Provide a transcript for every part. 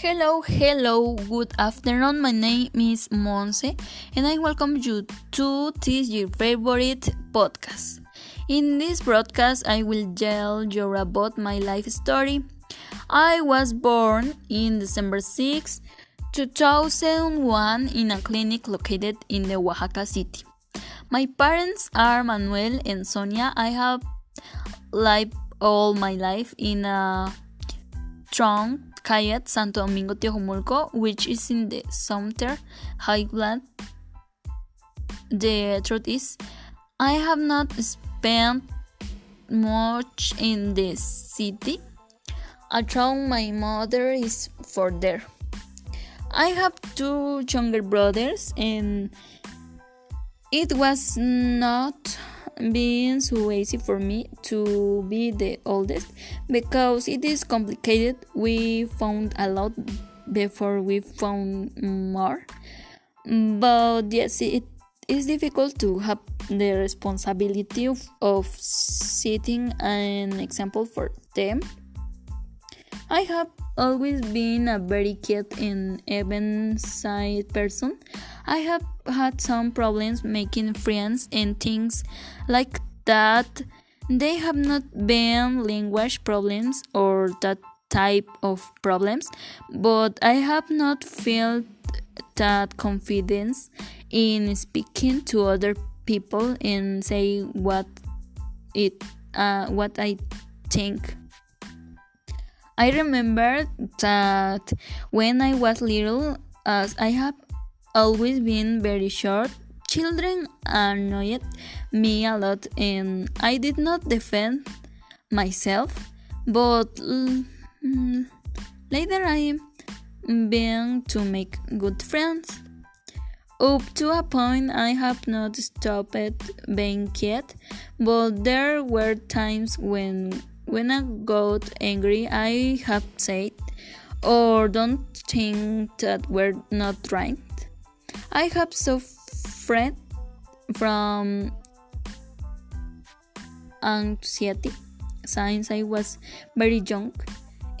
Hello, hello, good afternoon. My name is Monse, and I welcome you to this your favorite podcast. In this broadcast, I will tell you about my life story. I was born in December 6, 2001, in a clinic located in the Oaxaca city. My parents are Manuel and Sonia. I have lived all my life in a strong Kayat Santo Domingo Teojomulco, which is in the southern highland. The truth is, I have not spent much in the city. Although my mother is for there. I have two younger brothers, and it was not being so easy for me to be the oldest because it is complicated. We found a lot before we found more, but yes, it is difficult to have the responsibility of, of setting an example for them. I have always been a very quiet and even shy person. I have had some problems making friends and things like that. They have not been language problems or that type of problems, but I have not felt that confidence in speaking to other people and say what it uh, what I think. I remember that when I was little, as I have always been very short, children annoyed me a lot and I did not defend myself, but mm, later I began to make good friends. Up to a point, I have not stopped being quiet, but there were times when when I got angry, I have said, or don't think that we're not right. I have suffered from anxiety since I was very young,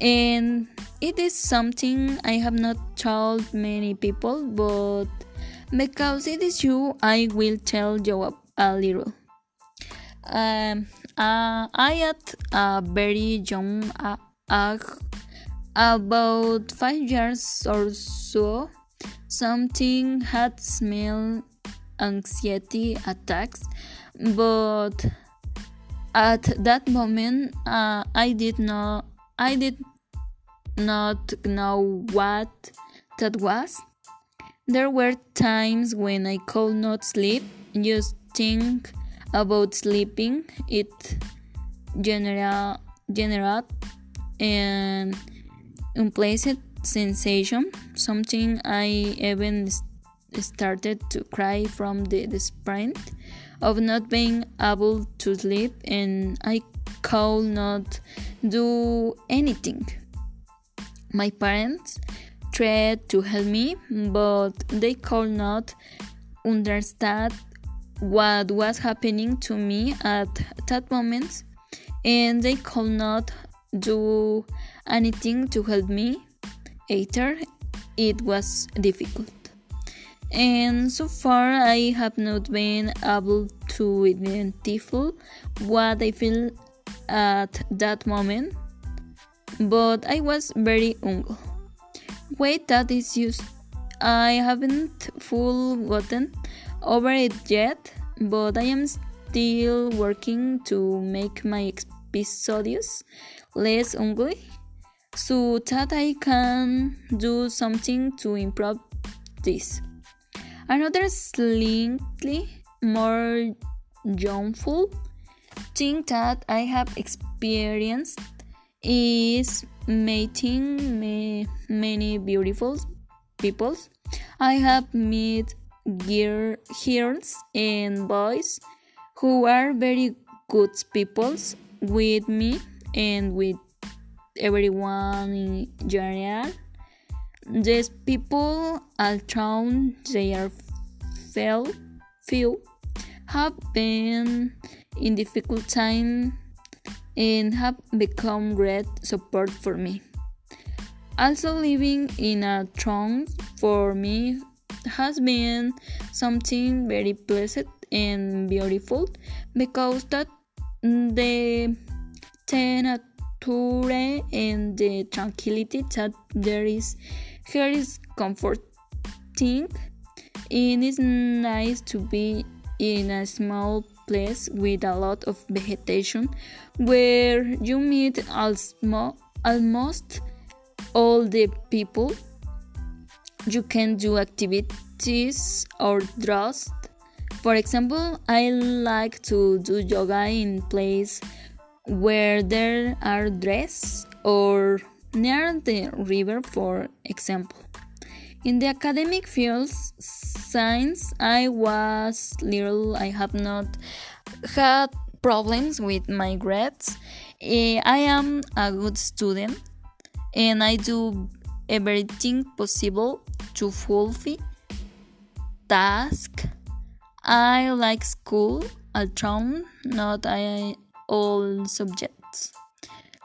and it is something I have not told many people, but because it is you, I will tell you a little. Um, uh, I at a very young age, about five years or so, something had smell anxiety attacks, but at that moment uh, I did not I did not know what that was. There were times when I could not sleep, just think about sleeping it general generate an unpleasant sensation something i even started to cry from the, sprint of not being able to sleep and i could not do anything. My parents tried to help me but they could not understand what was happening to me at that moment, and they could not do anything to help me either. It was difficult. And so far, I have not been able to identify what I feel at that moment, but I was very young. Wait, that is just. I haven't full gotten over it yet, but I am still working to make my episodes less ugly so that I can do something to improve this. Another slightly more joyful thing that I have experienced is meeting many beautiful people. I have met girls and boys who are very good people with me and with everyone in general. These people, although they are few, few have been in difficult time and have become great support for me. Also, living in a town for me has been something very pleasant and beautiful because that the nature and the tranquility that there is here is comforting. And It is nice to be in a small place with a lot of vegetation where you meet almost all the people. You can do activities or draws. For example, I like to do yoga in place where there are dresses or near the river, for example. In the academic fields, science, I was little, I have not had problems with my grades. Eh, I am a good student and I do everything possible to fulfill task. I like school, although not I, all subjects.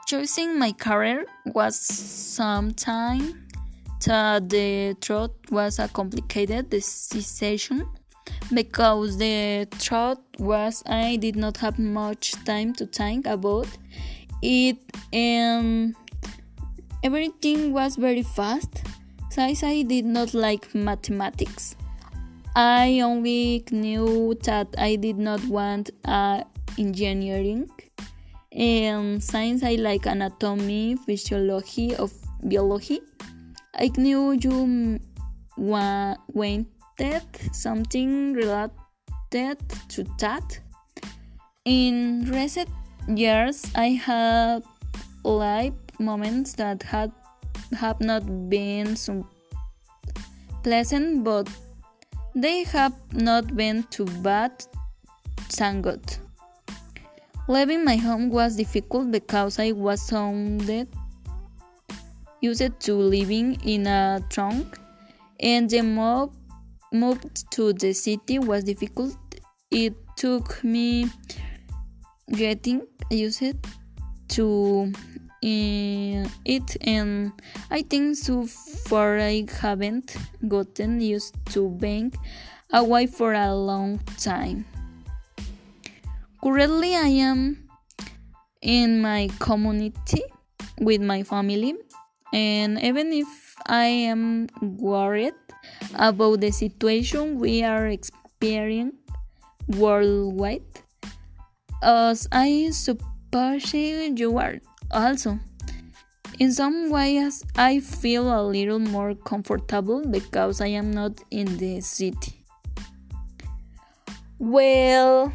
Choosing my career was sometime the truth was a complicated decision because the truth was I did not have much time to think about it and Everything was very fast, since I did not like mathematics. I only knew that I did not want uh, engineering, and since I like anatomy, physiology, of biology, I knew you wanted something related to that. In recent years, I have lived moments that had have not been so pleasant, but they have not been too bad, thank God. Leaving my home was difficult because I was sounded used to living in a trunk, and the move moved to the city was difficult. It took me getting used to it and I think so far I haven't gotten used to being away for a long time. Currently I am in my community with my family and even if I am worried about the situation we are experiencing worldwide as I suppose you are also, in some ways, I feel a little more comfortable because I am not in the city. Well,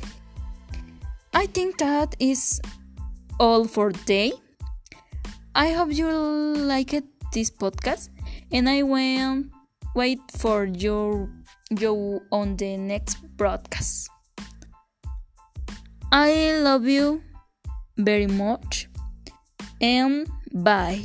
I think that is all for today. I hope you liked this podcast and I will wait for your you on the next broadcast. I love you very much and bye.